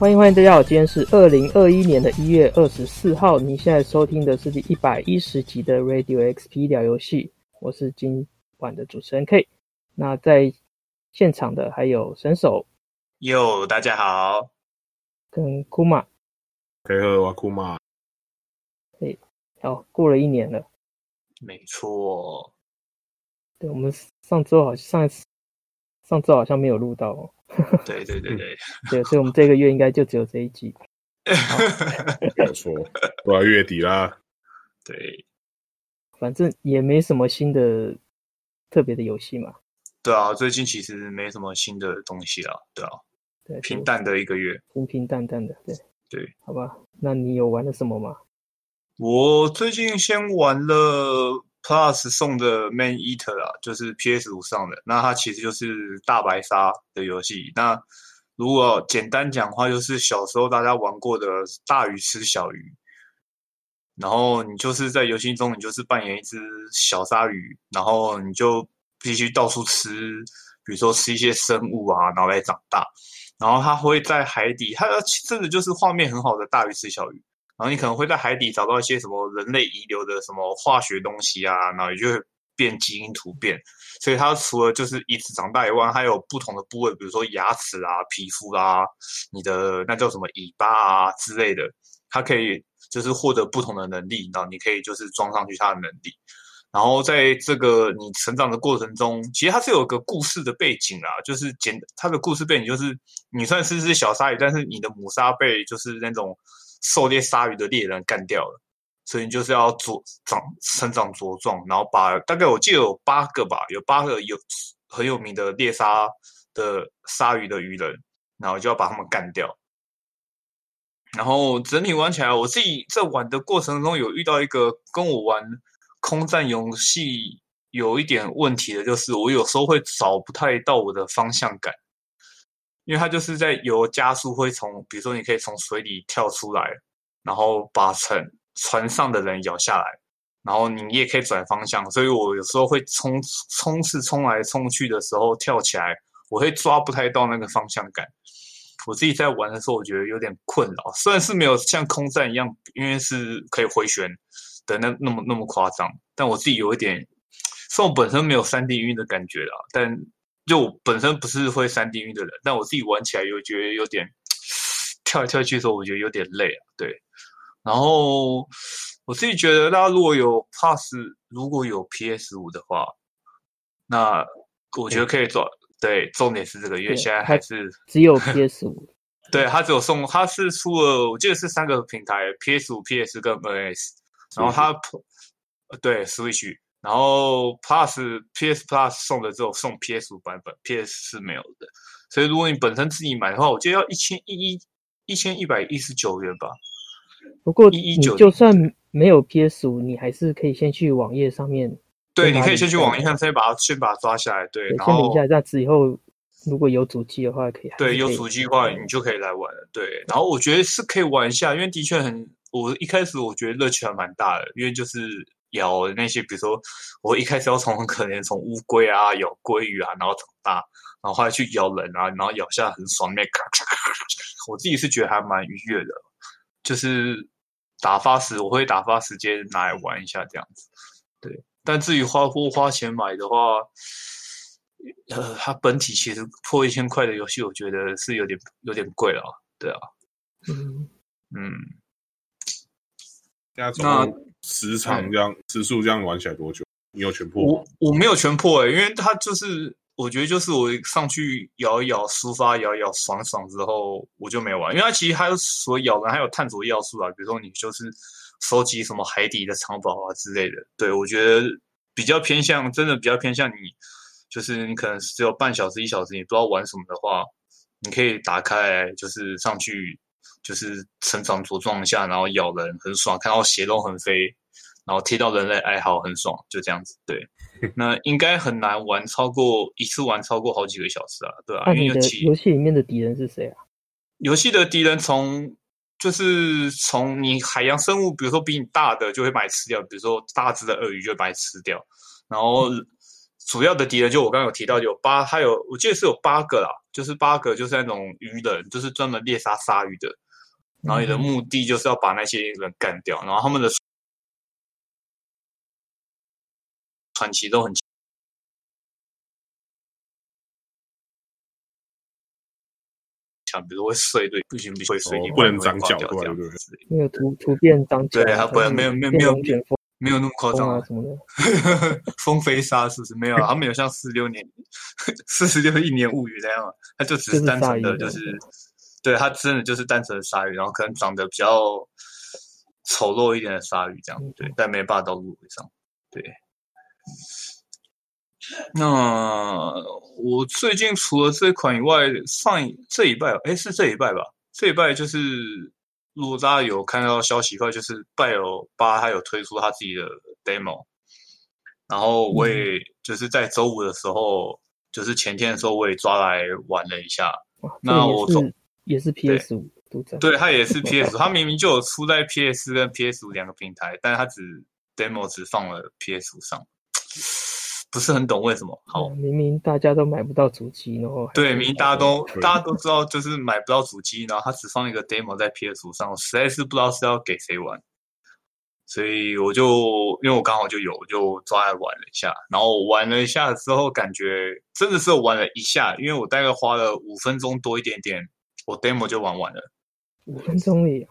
欢迎欢迎大家好，今天是二零二一年的一月二十四号，你现在收听的是第一百一十集的 Radio XP 聊游戏，我是今晚的主持人 K。那在现场的还有神手，哟，大家好，跟库马，配合我库马，嘿，好，过了一年了，没错，对，我们上周好像上一次上周好像没有录到哦。对对对对，对，所以我们这个月应该就只有这一集。没错，都要月底啦。对，反正也没什么新的特别的游戏嘛。对啊，最近其实没什么新的东西啊。对啊，对，平淡的一个月，平平淡淡的。对对，好吧，那你有玩了什么吗？我最近先玩了。Plus 送的 Man Eater 啊，就是 PS 五上的，那它其实就是大白鲨的游戏。那如果简单讲的话，就是小时候大家玩过的大鱼吃小鱼，然后你就是在游戏中，你就是扮演一只小鲨鱼，然后你就必须到处吃，比如说吃一些生物啊，然后来长大。然后它会在海底，它真的就是画面很好的大鱼吃小鱼。然后你可能会在海底找到一些什么人类遗留的什么化学东西啊，然后也就会变基因突变。所以它除了就是一直长大以外，还有不同的部位，比如说牙齿啊、皮肤啊、你的那叫什么尾巴啊之类的，它可以就是获得不同的能力，然后你可以就是装上去它的能力。然后在这个你成长的过程中，其实它是有个故事的背景啦，就是简它的故事背景就是你算是只小鲨鱼，但是你的母鲨被就是那种。狩猎鲨鱼的猎人干掉了，所以就是要茁长成长茁壮，然后把大概我记得有八个吧，有八个有很有名的猎杀的鲨鱼的鱼人，然后就要把他们干掉。然后整体玩起来，我自己在玩的过程中有遇到一个跟我玩空战游戏有一点问题的，就是我有时候会找不太到我的方向感。因为它就是在有加速，会从比如说你可以从水里跳出来，然后把船船上的人咬下来，然后你也可以转方向，所以我有时候会冲冲刺冲来冲去的时候跳起来，我会抓不太到那个方向感。我自己在玩的时候，我觉得有点困扰。虽然是没有像空战一样，因为是可以回旋的那那么那么夸张，但我自己有一点，虽然我本身没有三 D 晕的感觉啦，但。就我本身不是会三 D 晕的人，但我自己玩起来又觉得有点跳来跳去的时候，我觉得有点累啊。对，然后我自己觉得，大家如果有 Plus，如果有 PS 五的话，那我觉得可以做。对，重点是这个，因为现在还是只有 PS 五。对，它只有送，它是出了，我记得是三个平台：PS 五、PS 跟 NS。然后它，对，Switch。然后 Plus PS Plus 送的只有送 PS 五版本，PS 是没有的。所以如果你本身自己买的话，我觉得要一千一一一千一百一十九元吧。不过你就算没有 PS 五，你还是可以先去网页上面。对，你可以先去网页上先把它先把它抓下来。对，然后先领下来，这样子以后如果有主机的话可以。对，有主机的话你就可以来玩了。对，然后我觉得是可以玩一下，因为的确很，我一开始我觉得乐趣还蛮大的，因为就是。咬那些，比如说我一开始要从很可怜从乌龟啊咬鲑鱼啊，然后长大，然后后来去咬人啊，然后咬下很爽，那咔咔咔咔，我自己是觉得还蛮愉悦的。就是打发时我会打发时间拿来玩一下这样子。对，但至于花不花钱买的话，呃，它本体其实破一千块的游戏，我觉得是有点有点贵了。对啊，嗯嗯，那。时长这样，时速这样玩起来多久？你有全破？我我没有全破诶、欸，因为它就是，我觉得就是我上去咬一咬，抒发咬一咬，爽爽之后我就没玩。因为它其实还有所咬人，还有探索要素啊，比如说你就是收集什么海底的藏宝啊之类的。对，我觉得比较偏向，真的比较偏向你，就是你可能只有半小时一小时，你不知道玩什么的话，你可以打开，就是上去。就是成长茁壮一下，然后咬人很爽，看到血肉横飞，然后听到人类哀嚎很爽，就这样子。对，那应该很难玩超过一次玩超过好几个小时啊，对啊。那你的游戏里面的敌人是谁啊？游戏的敌人从就是从你海洋生物，比如说比你大的就会把你吃掉，比如说大只的鳄鱼就会把你吃掉，然后主要的敌人就我刚刚有提到有八，它有我记得是有八个啦，就是八个就是那种鱼人，就是专门猎杀鲨鱼的。然后你的目的就是要把那些人干掉，然后他们的传奇都很强，比如会碎对，不行不行会碎，你不能长脚，对对对，没有图图片长脚，对，他不然没有没有没有没有那么夸张啊什么的，风飞沙是不是没有？他没有像四十六年 四十六一年物语那样，他就只是单纯的就是。对，它真的就是单纯的鲨鱼，然后可能长得比较丑陋一点的鲨鱼这样，对，但没办法到陆地上。对，那我最近除了这款以外，上一这一拜，哎，是这一拜吧？这一拜就是，如果大家有看到消息的话，就是拜尔八他有推出他自己的 demo，然后我也就是在周五的时候，嗯、就是前天的时候，我也抓来玩了一下。那我从也是 PS 五都在，对，它也是 PS 五，它明明就有出在 PS 跟 PS 五两个平台，但是它只 demo 只放了 PS 五上，不是很懂为什么。好，明明大家都买不到主机，然后对，明明大家都大家都知道就是买不到主机，然后它只放一个 demo 在 PS 五上，我实在是不知道是要给谁玩，所以我就因为我刚好就有，我就抓来玩了一下，然后玩了一下之后，感觉真的是玩了一下，因为我大概花了五分钟多一点点。我 demo 就玩完了，五分钟里。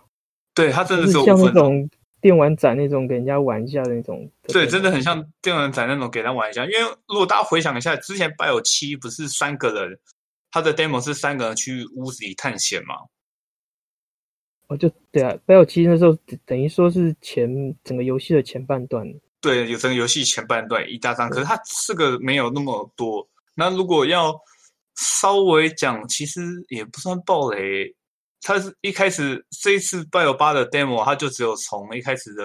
对，他真的是像那种电玩展那种给人家玩一下的那种。对，真的很像电玩展那种给人家玩一下。因为如果大家回想一下，之前 BIOS 七不是三个人，他的 demo 是三个人去屋子里探险嘛？哦，就对啊，BIOS 七那时候等于说是前整个游戏的前半段。对，有整个游戏前半段一大张，可是它四个没有那么多。那如果要稍微讲，其实也不算暴雷。它是一开始这一次《拜尔八》的 demo，它就只有从一开始的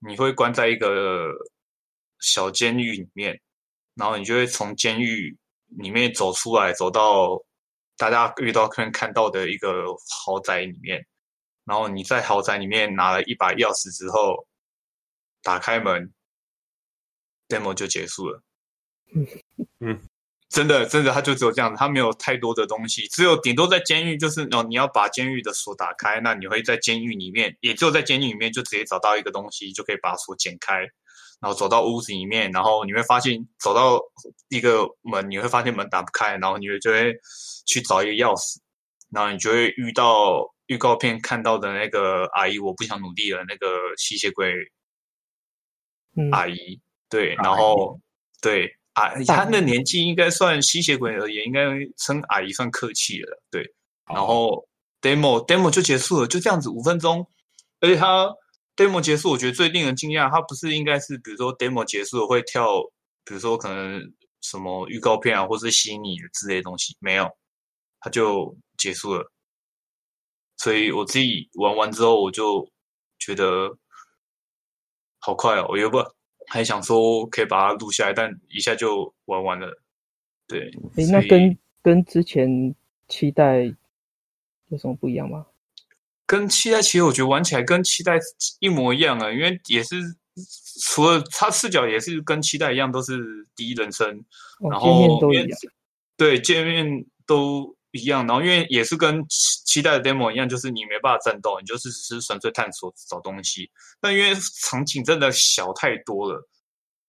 你会关在一个小监狱里面，然后你就会从监狱里面走出来，走到大家遇到可能看到的一个豪宅里面，然后你在豪宅里面拿了一把钥匙之后，打开门，demo 就结束了。嗯嗯。真的，真的，他就只有这样子，他没有太多的东西，只有顶多在监狱，就是哦，你要把监狱的锁打开，那你会在监狱里面，也只有在监狱里面就直接找到一个东西，就可以把锁剪开，然后走到屋子里面，然后你会发现走到一个门，你会发现门打不开，然后你就会去找一个钥匙，然后你就会遇到预告片看到的那个阿姨，我不想努力了，那个吸血鬼阿姨，嗯、对，然后对。啊，他的年纪应该算吸血鬼而言，应该称阿姨算客气了，对。然后 demo demo 就结束了，就这样子五分钟。而且他 demo 结束，我觉得最令人惊讶，他不是应该是比如说 demo 结束了会跳，比如说可能什么预告片啊，或是吸引你的之类的东西，没有，他就结束了。所以我自己玩完之后，我就觉得好快哦，我又不。还想说可以把它录下来，但一下就玩完了。对，哎、欸，那跟跟之前期待有什么不一样吗？跟期待其实我觉得玩起来跟期待一模一样啊，因为也是除了它视角也是跟期待一样，都是第一人称，哦、然后界面都一样。对，界面都。一样，然后因为也是跟期待的 demo 一样，就是你没办法战斗，你就是只是纯粹探索找东西。但因为场景真的小太多了，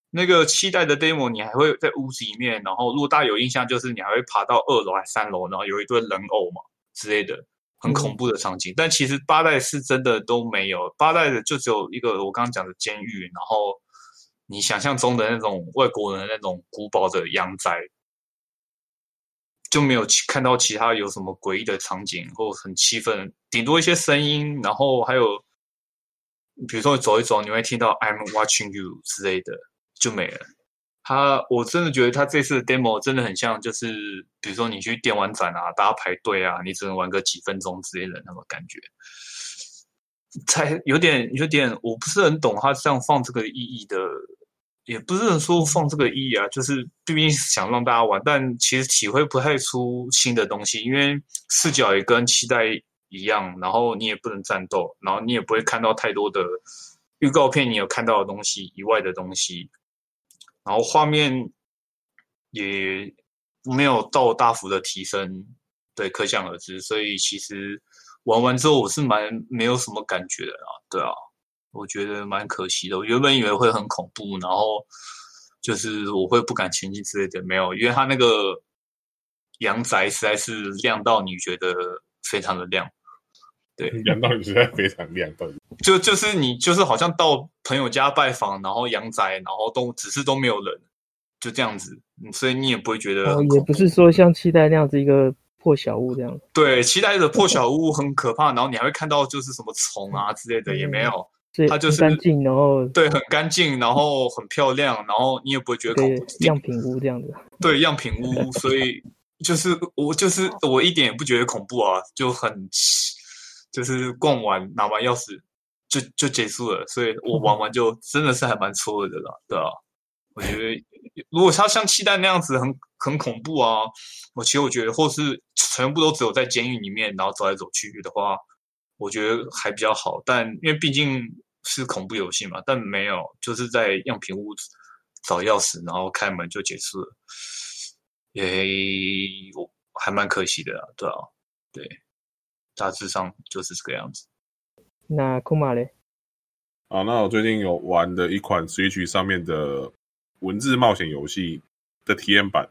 那个期待的 demo 你还会在屋子里面，然后如果大家有印象，就是你还会爬到二楼还三楼，然后有一堆人偶嘛之类的，很恐怖的场景。但其实八代是真的都没有，八代的就只有一个我刚刚讲的监狱，然后你想象中的那种外国人那种古堡的阳宅。就没有看到其他有什么诡异的场景或很气愤，顶多一些声音，然后还有，比如说走一走，你会听到 "I'm watching you" 之类的，就没了。他我真的觉得他这次的 demo 真的很像，就是比如说你去电玩展啊，大家排队啊，你只能玩个几分钟之类的那种感觉，才有点有点，我不是很懂他这样放这个意义的。也不是说放这个意义啊，就是毕竟想让大家玩，但其实体会不太出新的东西，因为视角也跟期待一样，然后你也不能战斗，然后你也不会看到太多的预告片，你有看到的东西以外的东西，然后画面也没有到大幅的提升，对，可想而知。所以其实玩完之后，我是蛮没有什么感觉的啊，对啊，我觉得蛮可惜的。我原本以为会很恐怖，然后就是我会不敢前进之类的，没有，因为它那个阳宅实在是亮到你觉得非常的亮。对，阳道实在非常亮，到底就就是你就是好像到朋友家拜访，然后阳宅，然后都只是都没有人，就这样子，所以你也不会觉得、哦，也不是说像期待那样子一个破小屋这样。对，期待的破小屋很可怕，然后你还会看到就是什么虫啊之类的，也没有，嗯、它就是干净，然后对，很干净，然后很漂亮，然后你也不会觉得恐怖。样品屋这样子。对，样品屋，所以就是我就是我一点也不觉得恐怖啊，就很。就是逛完拿完钥匙就就结束了，所以我玩完就真的是还蛮错的了，对啊，我觉得如果它像气弹那样子很很恐怖啊，我其实我觉得或是全部都只有在监狱里面然后走来走去的话，我觉得还比较好。但因为毕竟是恐怖游戏嘛，但没有就是在样品屋找钥匙然后开门就结束了，也我还蛮可惜的啊，对啊，对。大致上就是这个样子。那库马嘞？啊，那我最近有玩的一款 Switch 上面的文字冒险游戏的体验版，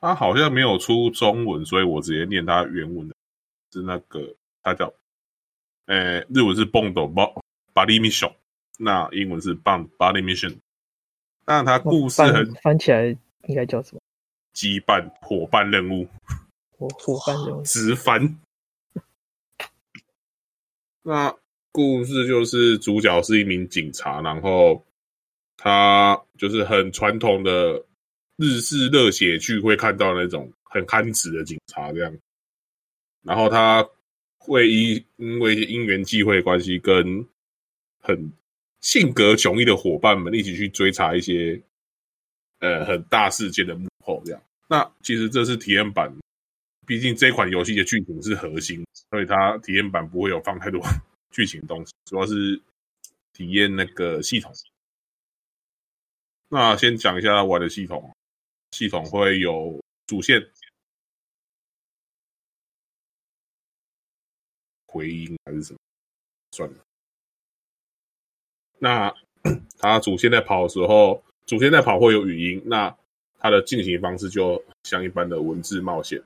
它好像没有出中文，所以我直接念它原文的，是那个它叫，呃，日文是 Bond Body Mission，那英文是 Bond Body Mission。那它故事很翻，翻起来应该叫什么？羁绊伙伴任务。伙伙伴任务。直翻。那故事就是主角是一名警察，然后他就是很传统的日式热血剧会看到那种很憨直的警察这样，然后他会因因为因缘际会关系，跟很性格迥异的伙伴们一起去追查一些呃很大事件的幕后这样。那其实这是体验版。毕竟这款游戏的剧情是核心，所以它体验版不会有放太多剧情东西，主要是体验那个系统。那先讲一下玩的系统，系统会有主线、回音还是什么？算了。那它主线在跑的时候，主线在跑会有语音，那它的进行方式就像一般的文字冒险。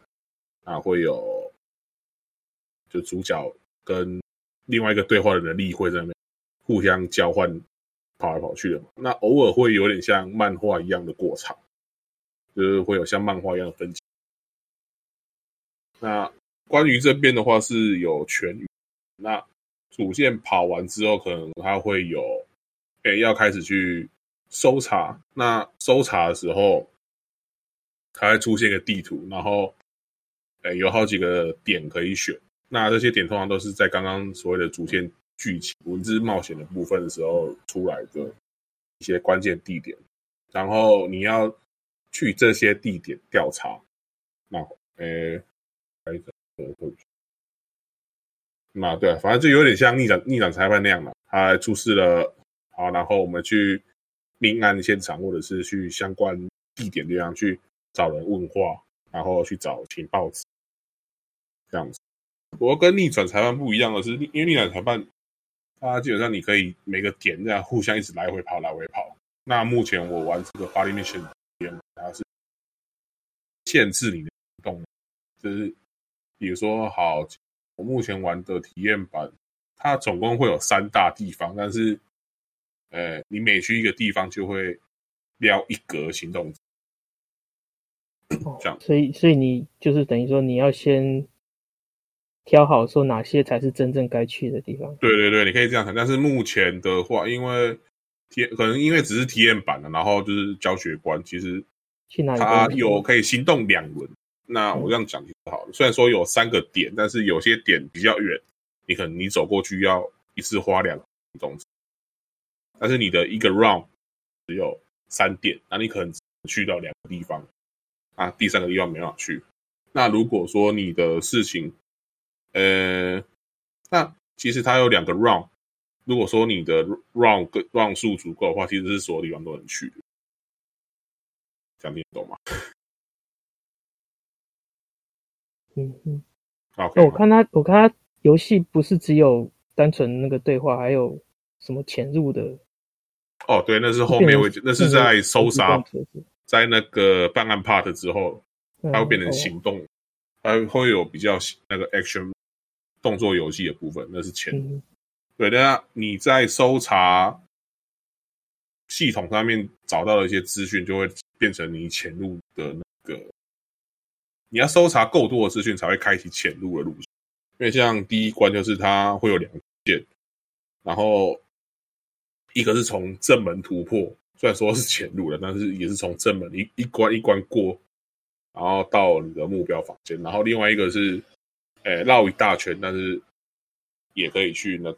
啊，会有就主角跟另外一个对话的能力会在那边互相交换，跑来跑去的嘛。那偶尔会有点像漫画一样的过场，就是会有像漫画一样的分解。那关于这边的话是有全语。那主线跑完之后，可能它会有，诶，要开始去搜查。那搜查的时候，它会出现一个地图，然后。欸，有好几个点可以选，那这些点通常都是在刚刚所谓的主线剧情、文字冒险的部分的时候出来的一些关键地点，然后你要去这些地点调查。那，呃，还有一个，那对，反正就有点像逆转逆转裁判那样嘛，他出示了，好，然后我们去命案现场或者是去相关地点这样去找人问话，然后去找情报。这样子，不过跟逆转裁判不一样的是，因为逆转裁判，它基本上你可以每个点这样互相一直来回跑，来回跑。那目前我玩这个 Body Mission，它是限制你的动，就是比如说，好，我目前玩的体验版，它总共会有三大地方，但是，呃，你每去一个地方就会撩一格行动。这样，所以，所以你就是等于说你要先。挑好说哪些才是真正该去的地方。对对对，你可以这样看。但是目前的话，因为体可能因为只是体验版的，然后就是教学关，其实去哪里它有可以行动两轮。那我这样讲就好了。虽然说有三个点，但是有些点比较远，你可能你走过去要一次花两个钟。但是你的一个 round 只有三点，那你可能只能去到两个地方啊，第三个地方没办法去。那如果说你的事情，呃，那其实它有两个 round。如果说你的 round 跟 round 数足够的话，其实是所有地方都能去的。这样你懂吗？嗯嗯。好、我看他，我看他游戏不是只有单纯那个对话，还有什么潜入的。哦，对，那是后面会，那是在搜杀，在那个办案 part 之后，它会变成行动，它、嗯、会有比较那个 action 动作游戏的部分，那是潜入。嗯、对，那你在搜查系统上面找到的一些资讯，就会变成你潜入的那个。你要搜查够多的资讯，才会开启潜入的路线。因为像第一关就是它会有两件，然后。一个是从正门突破，虽然说是潜入了，但是也是从正门一一关一关过，然后到你的目标房间。然后另外一个是，诶，绕一大圈，但是也可以去那，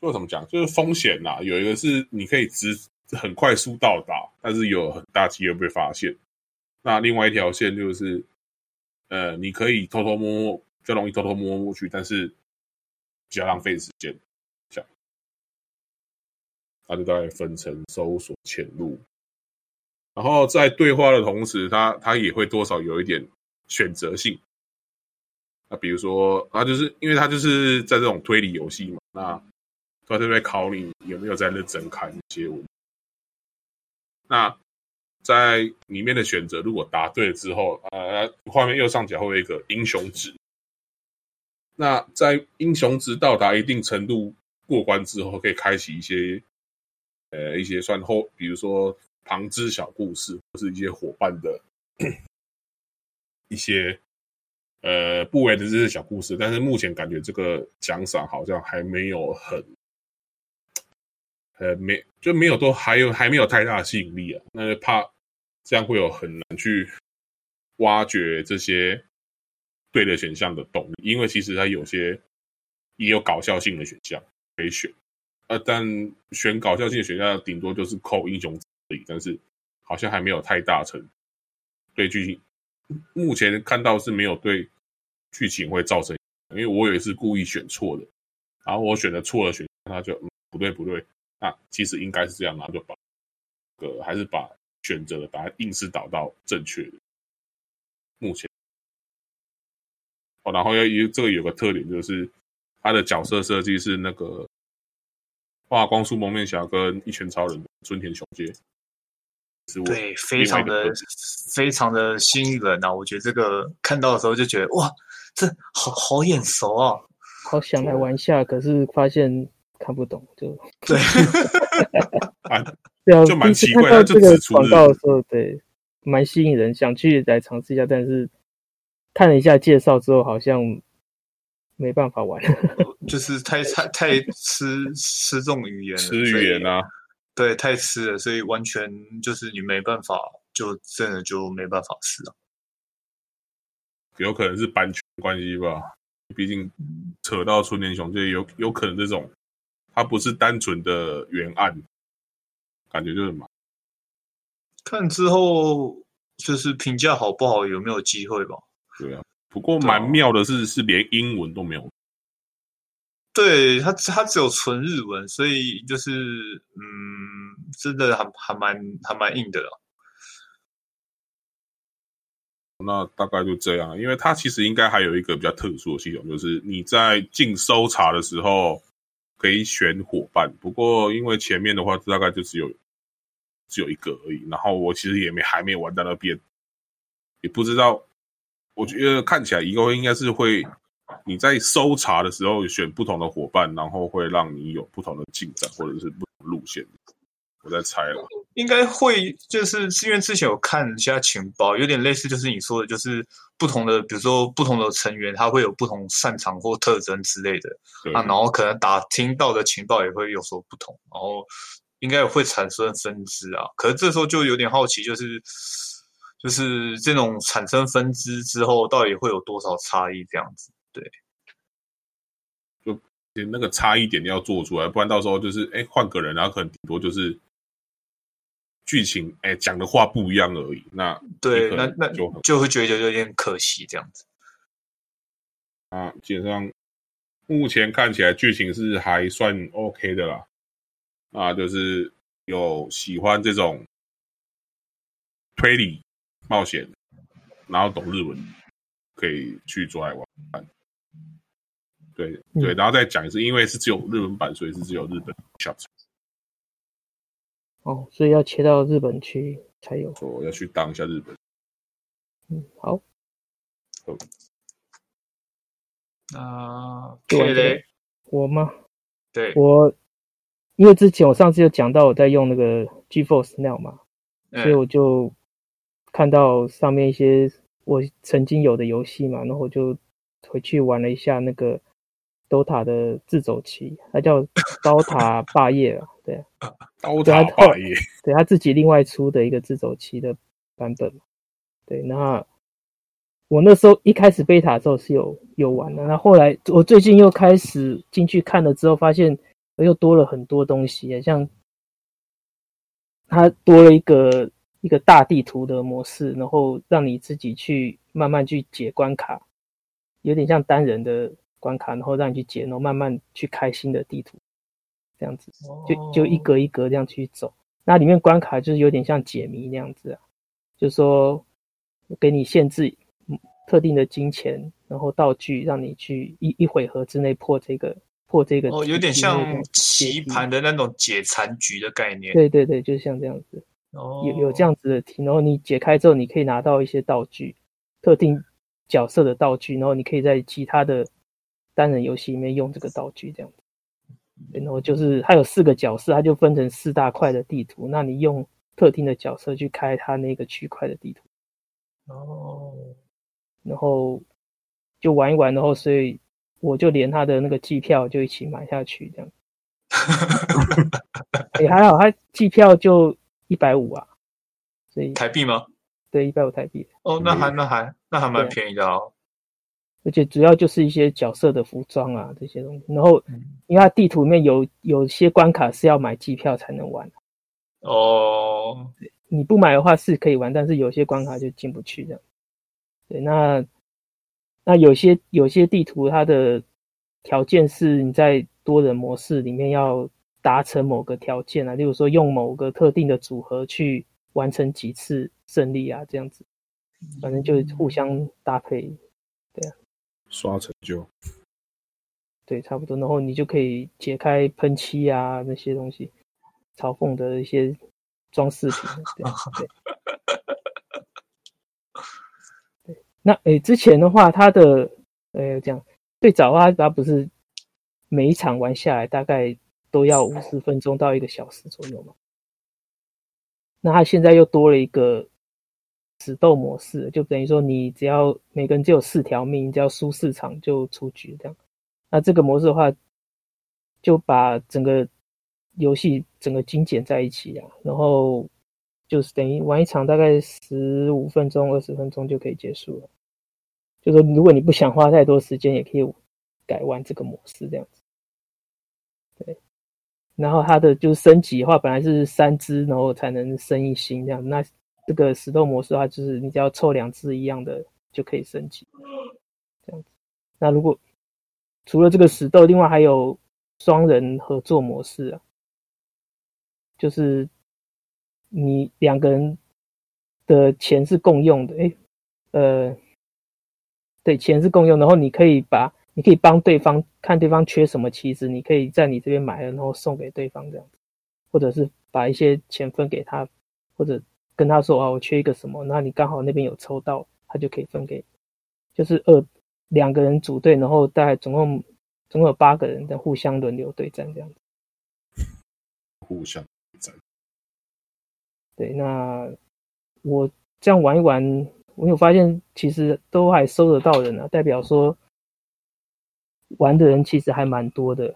就怎么讲，就是风险呐。有一个是你可以直很快速到达，但是有很大机会被发现。那另外一条线就是，呃，你可以偷偷摸摸，就容易偷偷摸摸过去，但是比较浪费时间。它就大概分成搜索、潜入，然后在对话的同时，它它也会多少有一点选择性。那比如说，它就是因为它就是在这种推理游戏嘛，那它就会考你有没有在认真看一些文。那在里面的选择，如果答对了之后，呃，画面右上角会有一个英雄值。那在英雄值到达一定程度过关之后，可以开启一些。呃，一些算后，比如说旁支小故事，或是一些伙伴的一些呃不为人知的小故事，但是目前感觉这个奖赏好像还没有很，呃，没就没有都还有还没有太大吸引力啊。那就怕这样会有很难去挖掘这些对的选项的动力，因为其实它有些也有搞笑性的选项可以选。呃，但选搞笑性的选项，顶多就是扣英雄而已，但是好像还没有太大成对剧情。目前看到是没有对剧情会造成，因为我也是故意选错的，然后我选的错了选项，他就、嗯、不对不对，那其实应该是这样，然后就把呃还是把选择的答案硬是导到正确的。目前哦，然后要一这个有个特点就是它的角色设计是那个。画光速蒙面侠跟一拳超人春田雄介，对，非常的非常的吸引人啊！我觉得这个看到的时候就觉得哇，这好好眼熟啊，好想来玩一下，可是发现看不懂，就 对，对啊，就蛮奇怪的。这个广告的时候，对，蛮吸引人，想去来尝试一下，但是看了一下介绍之后，好像。没办法玩，就是太太太吃吃这种语言，吃语言啊，对，太吃了，所以完全就是你没办法，就真的就没办法吃了。有可能是版权关系吧，毕竟扯到春田雄介，有有可能这种，它不是单纯的原案，感觉就是蛮。看之后就是评价好不好，有没有机会吧？对啊。不过蛮妙的是，是连英文都没有。对，它，它只有纯日文，所以就是嗯，真的还还蛮还蛮硬的。那大概就这样，因为它其实应该还有一个比较特殊的系统，就是你在进搜查的时候可以选伙伴。不过因为前面的话大概就只有只有一个而已，然后我其实也没还没玩到那边，也不知道。我觉得看起来以后应该是会，你在搜查的时候选不同的伙伴，然后会让你有不同的进展或者是不同路线。我在猜了，应该会就是是因为之前有看一下情报，有点类似，就是你说的，就是不同的，比如说不同的成员，他会有不同擅长或特征之类的啊，然后可能打听到的情报也会有所不同，然后应该也会产生分支啊。可是这时候就有点好奇，就是。就是这种产生分支之后，到底会有多少差异？这样子，对，就那个差异点要做出来，不然到时候就是哎换个人，然后可能顶多就是剧情哎讲的话不一样而已。那对，那那就就会觉得有点可惜这样子。啊，基本上目前看起来剧情是还算 OK 的啦。啊，就是有喜欢这种。推理冒险，然后懂日文，可以去做来玩。对对，然后再讲一次，因为是只有日文版，所以是只有日本 shop。哦，所以要切到日本去才有。我要去当一下日本。嗯，好。好。那对嘞，我吗？对，我因为之前我上次有讲到我在用那个 GeForce Now 嘛，嗯、所以我就看到上面一些我曾经有的游戏嘛，然后我就回去玩了一下那个。DOTA 的自走棋，它叫 刀塔霸业啊，对，刀塔霸业，对他自己另外出的一个自走棋的版本，对，那我那时候一开始贝塔的时候是有有玩的，那后来我最近又开始进去看了之后，发现又多了很多东西，像它多了一个一个大地图的模式，然后让你自己去慢慢去解关卡，有点像单人的。关卡，然后让你去解，然后慢慢去开新的地图，这样子，就就一格一格这样去走。那里面关卡就是有点像解谜那样子啊，就是说给你限制特定的金钱，然后道具，让你去一一回合之内破这个破这个。哦，有点像棋盘的那种解残局的概念。对对对，就像这样子。哦，有有这样子的题，然后你解开之后，你可以拿到一些道具，特定角色的道具，然后你可以在其他的。单人游戏里面用这个道具这样子，然后就是它有四个角色，它就分成四大块的地图。那你用特定的角色去开它那个区块的地图，哦，然后就玩一玩，然后所以我就连他的那个机票就一起买下去这样。也、欸、还好，他机票就一百五啊，所以台币吗？对，一百五台币。哦，那还那还那还蛮便宜的哦。而且主要就是一些角色的服装啊，这些东西。然后，因为它地图里面有有些关卡是要买机票才能玩。哦，你不买的话是可以玩，但是有些关卡就进不去的。对，那那有些有些地图它的条件是你在多人模式里面要达成某个条件啊，例如说用某个特定的组合去完成几次胜利啊，这样子。反正就互相搭配。刷成就，对，差不多。然后你就可以解开喷漆啊那些东西，嘲讽的一些装饰品。对对，对。那诶，之前的话，它的诶这样，最早啊，它不是每一场玩下来大概都要五十分钟到一个小时左右嘛？那它现在又多了一个。死斗模式就等于说，你只要每个人只有四条命，只要输四场就出局这样。那这个模式的话，就把整个游戏整个精简在一起啊，然后就是等于玩一场大概十五分钟、二十分钟就可以结束了。就说如果你不想花太多时间，也可以改玩这个模式这样子。对，然后它的就是升级的话，本来是三只，然后才能升一星这样。那这个死斗模式的话，就是你只要凑两只一样的就可以升级，这样子。那如果除了这个死斗，另外还有双人合作模式啊，就是你两个人的钱是共用的，诶，呃，对，钱是共用，然后你可以把，你可以帮对方看对方缺什么棋子，你可以在你这边买了，然后送给对方这样子，或者是把一些钱分给他，或者。跟他说啊，我缺一个什么，那你刚好那边有抽到，他就可以分给。就是二两个人组队，然后大概总共总共有八个人在互相轮流对战这样子。互相对战。对，那我这样玩一玩，我有发现其实都还收得到人啊，代表说玩的人其实还蛮多的。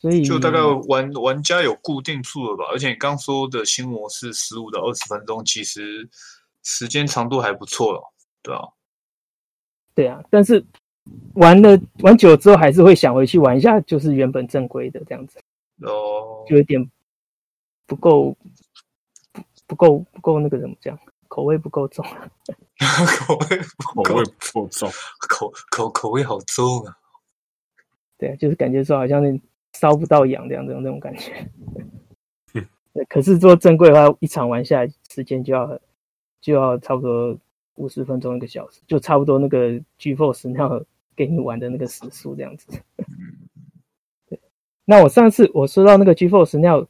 所以就大概玩玩家有固定数了吧，而且你刚说的新模式十五到二十分钟，其实时间长度还不错了，对啊，对啊，但是玩了玩久了之后，还是会想回去玩一下，就是原本正规的这样子，哦，就有点不够不不够不够那个怎么讲，口味不够重，口味口味不够重，口口口味好重啊，对啊，就是感觉说好像那。烧不到痒这样这种这种感觉，可是做正规的话，一场玩下来时间就要就要差不多五十分钟一个小时，就差不多那个 GeForce Now 给你玩的那个时速这样子。对，那我上次我说到那个 GeForce Now，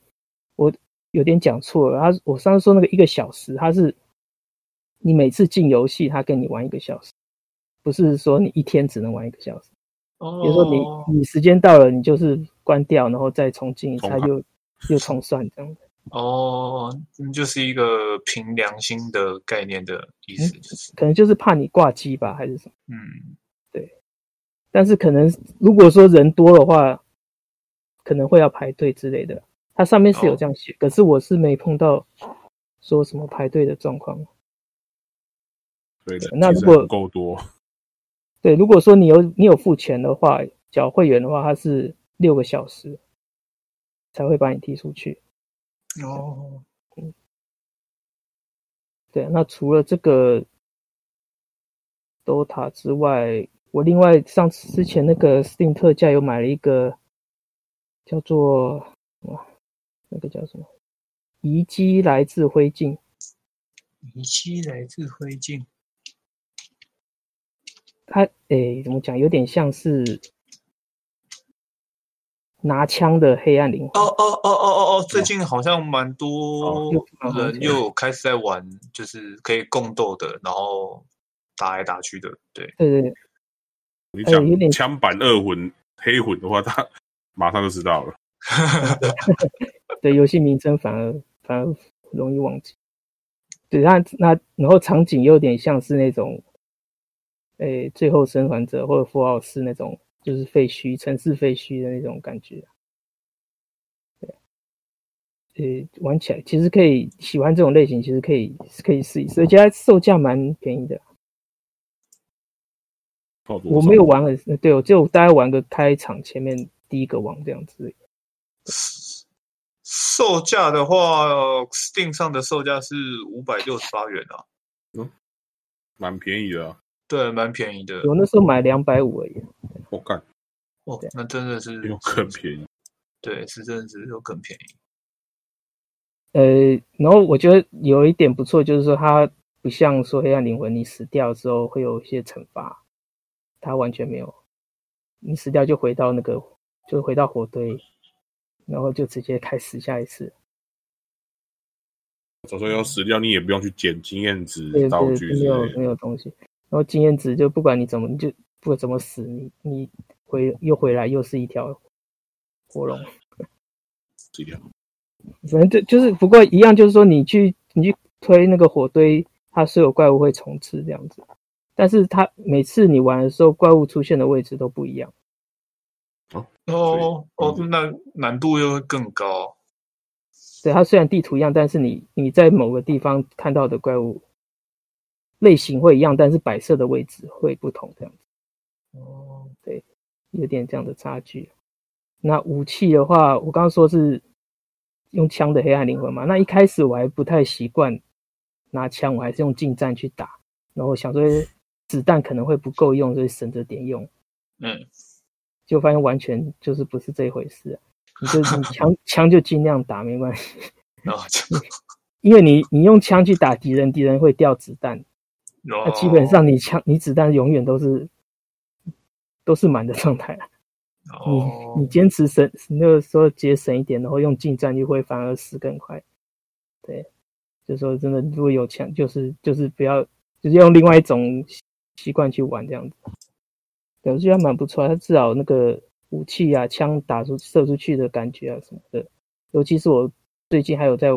我有点讲错了。他我上次说那个一个小时，他是你每次进游戏，他跟你玩一个小时，不是说你一天只能玩一个小时。比如说你你时间到了，你就是关掉，然后再重进，它又又重算这样子。哦，就是一个凭良心的概念的意思，就是、嗯、可能就是怕你挂机吧，还是什么？嗯，对。但是可能如果说人多的话，可能会要排队之类的。它上面是有这样写，哦、可是我是没碰到说什么排队的状况。对的，那如果够多。对，如果说你有你有付钱的话，缴会员的话，它是六个小时才会把你踢出去。哦，嗯，对。那除了这个 DOTA 之外，我另外上次之前那个 Steam 特价有买了一个叫做哇，那个叫什么？遗迹来自灰烬。遗迹来自灰烬。它诶，怎么讲？有点像是拿枪的黑暗灵魂。哦哦哦哦哦哦！最近好像蛮多人又开始在玩，就是可以共斗的，然后打来打去的。对对对对。你讲枪版二魂、黑魂的话，他马上就知道了。对，游戏名称反而反而容易忘记。对，那那然后场景有点像是那种。诶，最后生还者或者富豪是那种，就是废墟、城市废墟的那种感觉。对，呃，玩起来其实可以，喜欢这种类型，其实可以可以试一试，而且它售价蛮便宜的。我没有玩很，对，我就大概玩个开场前面第一个王这样子。售价的话，Steam 上的售价是五百六十八元啊，嗯，蛮便宜的啊。对，蛮便宜的。我那时候买两百五而已。我干，哦，那真的是又更便宜。对，是真的是又更便宜。呃，然后我觉得有一点不错，就是说它不像说黑暗灵魂，你死掉之后会有一些惩罚，它完全没有。你死掉就回到那个，就回到火堆，然后就直接开始下一次。所以说要死掉，你也不用去捡经验值、道具，没有没有东西。然后经验值就不管你怎么，你就不管怎么死，你你回又回来又是一条火龙，这条，反正就就是不过一样，就是说你去你去推那个火堆，它所有怪物会重置这样子，但是它每次你玩的时候，怪物出现的位置都不一样。哦哦哦，那难度又会更高。对，它虽然地图一样，但是你你在某个地方看到的怪物。类型会一样，但是摆设的位置会不同，这样子。哦，对，有点这样的差距。那武器的话，我刚刚说是用枪的黑暗灵魂嘛。那一开始我还不太习惯拿枪，我还是用近战去打。然后想说子弹可能会不够用，所以省着点用。嗯，就发现完全就是不是这一回事啊。你就 你枪枪就尽量打，没关系。哦，因为你你用枪去打敌人，敌人会掉子弹。那、oh. 基本上你枪你子弹永远都是都是满的状态啊。Oh. 你你坚持省那个时候节省一点，然后用近战就会反而死更快。对，就说真的，如果有枪，就是就是不要，就是用另外一种习惯去玩这样子。对，我觉得还蛮不错，它至少那个武器啊，枪打出射出去的感觉啊什么的，尤其是我最近还有在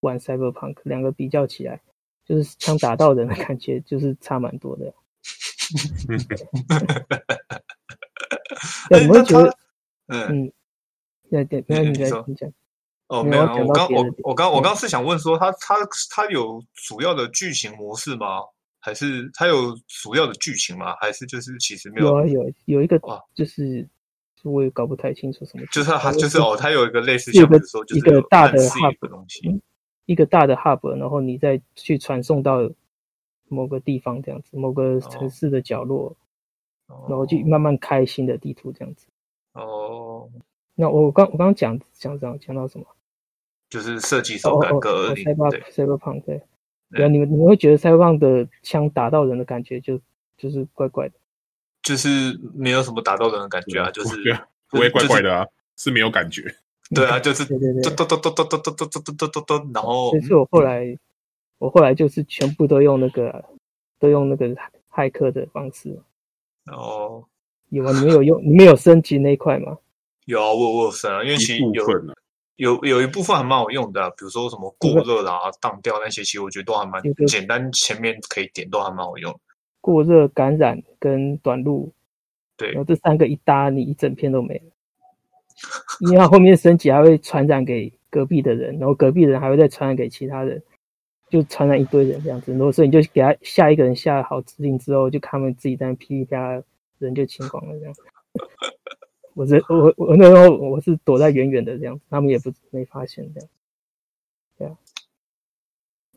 玩 Cyberpunk，两个比较起来。就是枪打到人的感觉，就是差蛮多的。对，我会觉得，嗯，对对，没有你在讲。哦，没有，我刚我我刚我刚是想问说，他他他有主要的剧情模式吗？还是他有主要的剧情吗？还是就是其实没有？有啊，有有一个，就是我也搞不太清楚什么。就是他就是哦，他有一个类似像是说，就是一个大的 hub 的东西。一个大的 hub，然后你再去传送到某个地方，这样子，某个城市的角落，oh. 然后就慢慢开新的地图，这样子。哦，oh. 那我刚我刚刚讲讲讲讲到什么？就是设计手感各二零。对，Cyberpunk 对。对啊，你们你们会觉得 Cyberpunk 的枪打到人的感觉就就是怪怪的，就是没有什么打到人的感觉啊，就是不会怪怪的啊，是没有感觉。对啊，就是 对对对，咚咚咚咚咚咚咚咚咚咚咚咚，然后。其实我后来，我后来就是全部都用那个，都用那个骇客的方式。哦，有啊，你们有用？你们有升级那一块吗？有啊，我我有升啊，因为其实有有有一部分还蛮好用的，比如说什么过热啊、当掉那些，其实我觉得都还蛮简单，前面可以点都还蛮好用。过热、感染跟短路，对，然后这三个一搭，你一整片都没了。因为它后面升级还会传染给隔壁的人，然后隔壁的人还会再传染给其他人，就传染一堆人这样子。然后所以你就给他下一个人下好指令之后，就他们自己在那噼里啪啦，人就清光了这样 子。我是我我那时候我是躲在远远的这样子，他们也不没发现这样。对啊。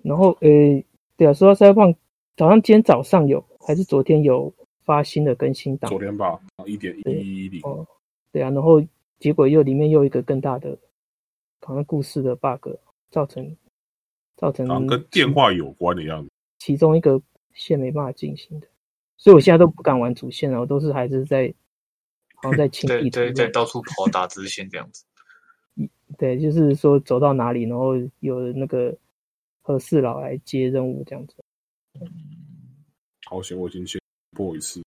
然后呃，对啊，说到 Cyberpunk，早上今天早上有还是昨天有发新的更新档？昨天吧，一点一零。哦，对啊，然后。结果又里面又一个更大的，好像故事的 bug 造成造成跟电话有关的样子，其中一个线没办法进行的，所以我现在都不敢玩主线了，我都是还是在好像在清地图，对，在到处跑打支线这样子。对，就是说走到哪里，然后有那个和事佬来接任务这样子。好险，我已经先播一次。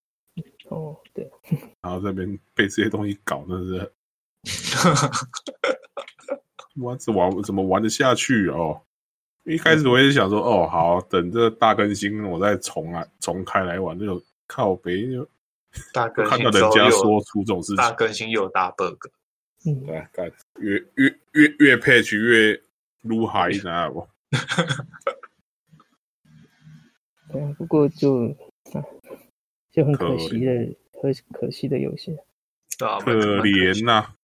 哦，对。然后这边被这些东西搞，真是。我怎玩怎么玩得下去哦？一开始我也想说，哦，好，等这大更新，我再重来重开来玩。那种靠北就大更新看到人家说出这种事情，大更新又有大 bug。嗯，对，越越越越 patch 越撸海，你知道不？对啊，不过就啊，就很可惜的，可可惜的游戏。啊，可怜呐。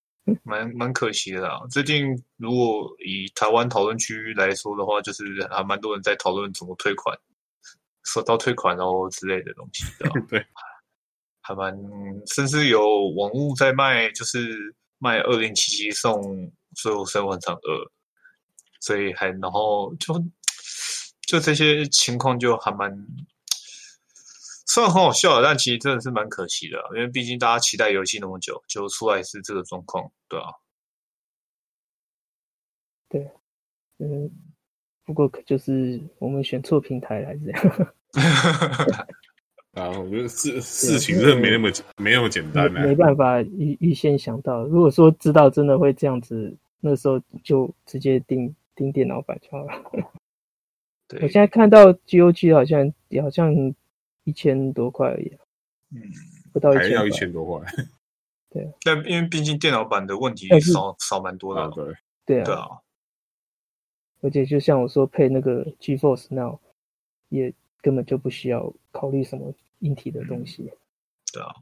蛮蛮可惜的啦。最近如果以台湾讨论区来说的话，就是还蛮多人在讨论怎么退款，收到退款然后之类的东西，对吧？对，还蛮，甚至有网络在卖，就是卖二零七七送所有生活场二，所以还然后就就这些情况就还蛮。虽然很好笑，但其实真的是蛮可惜的，因为毕竟大家期待游戏那么久，就出来是这个状况，对啊。对，嗯，不过可就是我们选错平台还是这样。啊，我觉得事事情真的没那么没那么简单，啊，没办法预预先想到。如果说知道真的会这样子，那时候就直接订订电脑版就好了。对，我现在看到 GOG 好像好像。一千多块而已，嗯，不到一千，还要一千多块，对。但因为毕竟电脑版的问题少少蛮多的，啊对对啊，对啊。而且就像我说，配那个 GeForce Now 也根本就不需要考虑什么硬体的东西，嗯、对啊。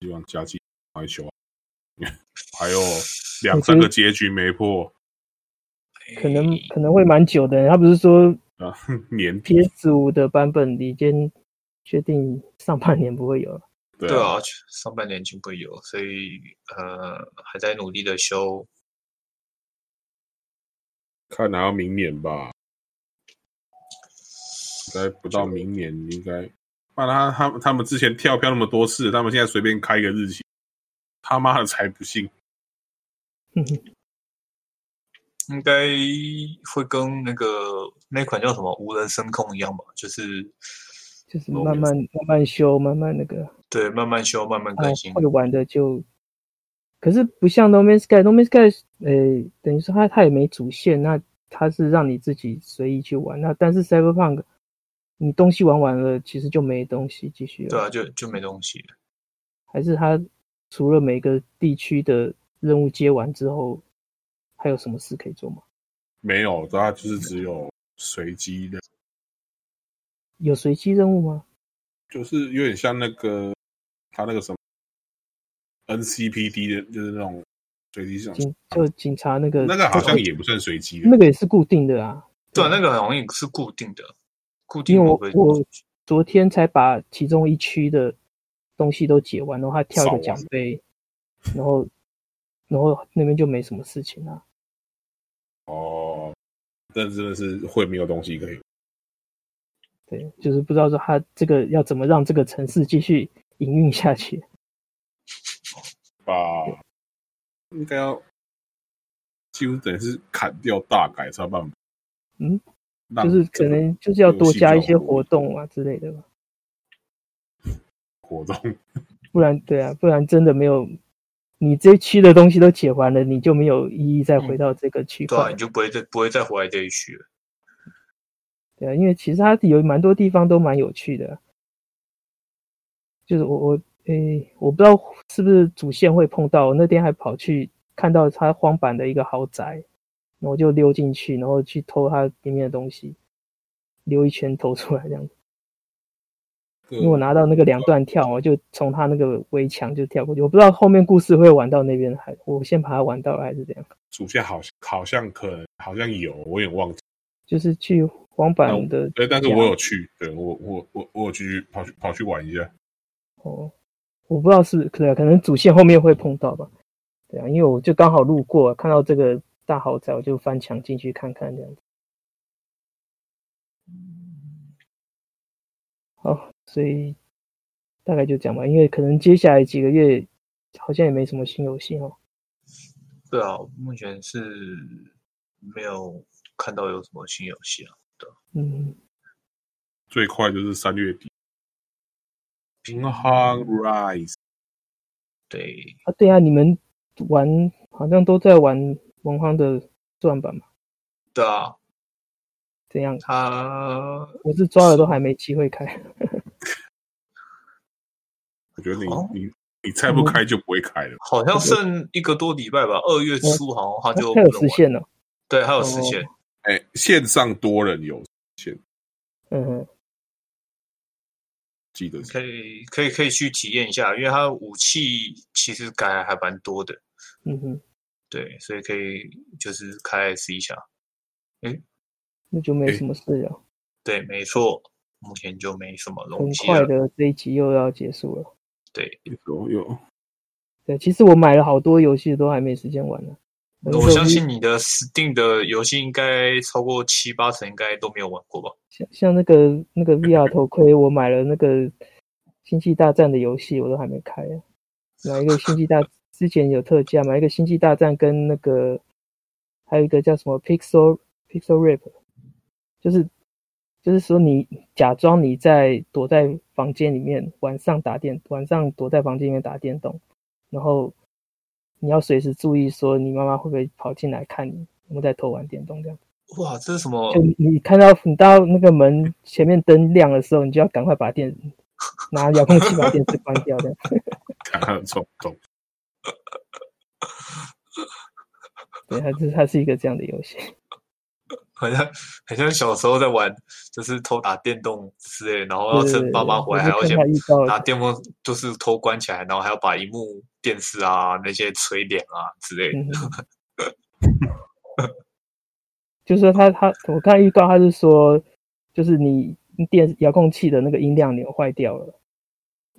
希望加机还修，还有两三个结局没破。可能可能会蛮久的，他不是说啊 年 PS 五的版本已经确定上半年不会有了。对啊，上半年就不会有，所以呃还在努力的修，看来要明年吧，应该不到明年应该。不然他他他们之前跳票那么多次，他们现在随便开一个日期，他妈的才不信。应该会跟那个那款叫什么无人声控一样吧，就是就是慢慢慢慢修，慢慢那个对，慢慢修，慢慢更新。会玩的就，可是不像 No Man's Sky，No Man's Sky，呃，等于说它它也没主线，那它是让你自己随意去玩。那但是 Cyberpunk，你东西玩完了，其实就没东西继续了。对啊，就就没东西了。还是它除了每个地区的任务接完之后。还有什么事可以做吗？没有，它就是只有随机的。有随机任务吗？就是有点像那个他那个什么 NCPD 的，就是那种随机上就警察那个那个好像也不算随机，那个也是固定的啊。对，对那个很容易是固定的，固定的。因为我我昨天才把其中一区的东西都解完，然后他跳一个奖杯，然后。然后那边就没什么事情啊。哦，但真的是会没有东西可以。对，就是不知道说他这个要怎么让这个城市继续营运下去。把应该要几乎等于是砍掉大改才办法。嗯，就是可能就是要多加一些活动啊之类的吧。活动，不然对啊，不然真的没有，你这区的东西都解完了，你就没有意义再回到这个区块，对啊，你就不会再不会再回来这一区了。对啊，因为其实它有蛮多地方都蛮有趣的，就是我我诶，我不知道是不是主线会碰到，我那天还跑去看到它荒坂的一个豪宅，然后就溜进去，然后去偷它里面的东西，溜一圈偷出来这样子。因为我拿到那个两段跳，我就从他那个围墙就跳过去。我不知道后面故事会玩到那边，还我先把它玩到了还是怎样？主线好像好像可能好像有，我有点忘记。就是去黄板的，对，但是我有去，对我我我我有去跑去跑去玩一下。哦，我不知道是可能可能主线后面会碰到吧？对啊，因为我就刚好路过，看到这个大豪宅，我就翻墙进去看看这样子。好。所以大概就这样吧，因为可能接下来几个月好像也没什么新游戏哦。对啊，目前是没有看到有什么新游戏啊。对，嗯，最快就是三月底。Beyond Rise。对啊，对啊，你们玩好像都在玩文荒的钻版嘛？对啊。怎样？他我是抓了都还没机会开。我觉得你、哦、你你拆不开就不会开了。好像剩一个多礼拜吧，二月初好像他就它有实现了。对，还有实现。哎、哦，线上多人有实现。嗯哼，记得可以可以可以去体验一下，因为它武器其实改还蛮多的。嗯哼，对，所以可以就是开试一下。哎，那就没什么事了。对，没错，目前就没什么东西。很快的，这一集又要结束了。对，有有。对，其实我买了好多游戏，都还没时间玩呢。我相信你的 Steam 的游戏应该超过七八成，应该都没有玩过吧？像像那个那个 VR 头盔，我买了那个星际大战的游戏，我都还没开啊。买一个星际大，之前有特价，买一个星际大战跟那个还有一个叫什么 Pixel Pixel Rip，就是。就是说，你假装你在躲在房间里面，晚上打电，晚上躲在房间里面打电动，然后你要随时注意，说你妈妈会不会跑进来看你，我们在偷玩电动这样。哇，这是什么？就你看到你到那个门前面灯亮的时候，你就要赶快把电拿遥控器把电视关掉这样。看他的冲动。对，它是它是一个这样的游戏。好像很像小时候在玩，就是偷打电动之类，然后要趁爸妈回来还要先拿电风，就是偷关起来，然后还要把荧幕、电视啊那些锤脸啊之类的。嗯、就是说他他，我看预告他是说，就是你电遥控器的那个音量钮坏掉了，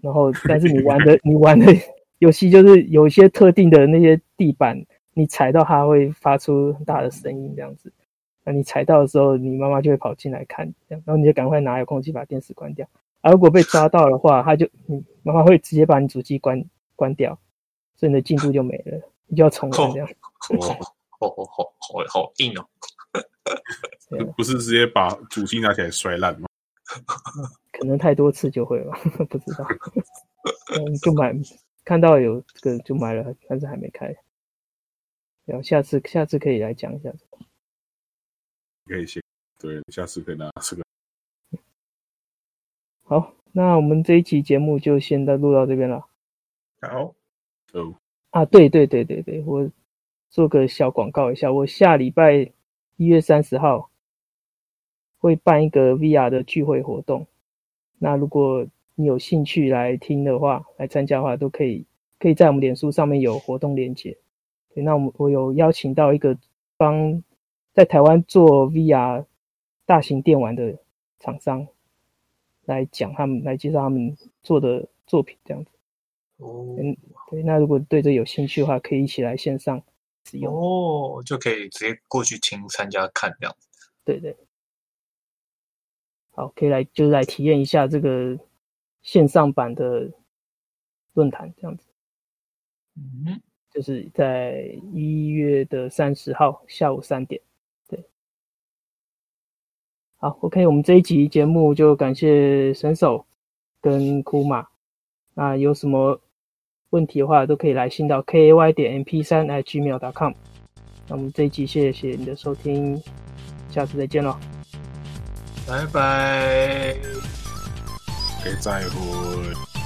然后但是你玩的 你玩的游戏就是有一些特定的那些地板，你踩到它会发出很大的声音，这样子。那你踩到的时候，你妈妈就会跑进来看，这样，然后你就赶快拿遥控器把电视关掉。而、啊、如果被抓到的话，他就，你妈妈会直接把你主机关关掉，所以你的进度就没了，你就要重来这样。哦哦哦，好好好硬哦！不是直接把主机拿起来摔烂吗？可能太多次就会吧，不知道。嗯，就买，看到有这个就买了，但是还没开。然后下次下次可以来讲一下。可以先，对，下次可以拿这个。好，那我们这一期节目就先到录到这边了。好，哦，啊，对对对对对，我做个小广告一下，我下礼拜一月三十号会办一个 VR 的聚会活动。那如果你有兴趣来听的话，来参加的话，都可以，可以在我们脸书上面有活动链接。对，那我们我有邀请到一个帮。在台湾做 VR 大型电玩的厂商来讲，他们来介绍他们做的作品，这样子。哦，对，那如果对这有兴趣的话，可以一起来线上使用哦，就可以直接过去听、参加、看这样子。对对。好，可以来就是来体验一下这个线上版的论坛这样子。嗯，就是在一月的三十号下午三点。对。好，OK，我们这一集节目就感谢神手跟库马。那有什么问题的话，都可以来信到 kay 点 mp 三 at gmail.com。那我们这一集谢谢你的收听，下次再见喽，拜拜，可以再会。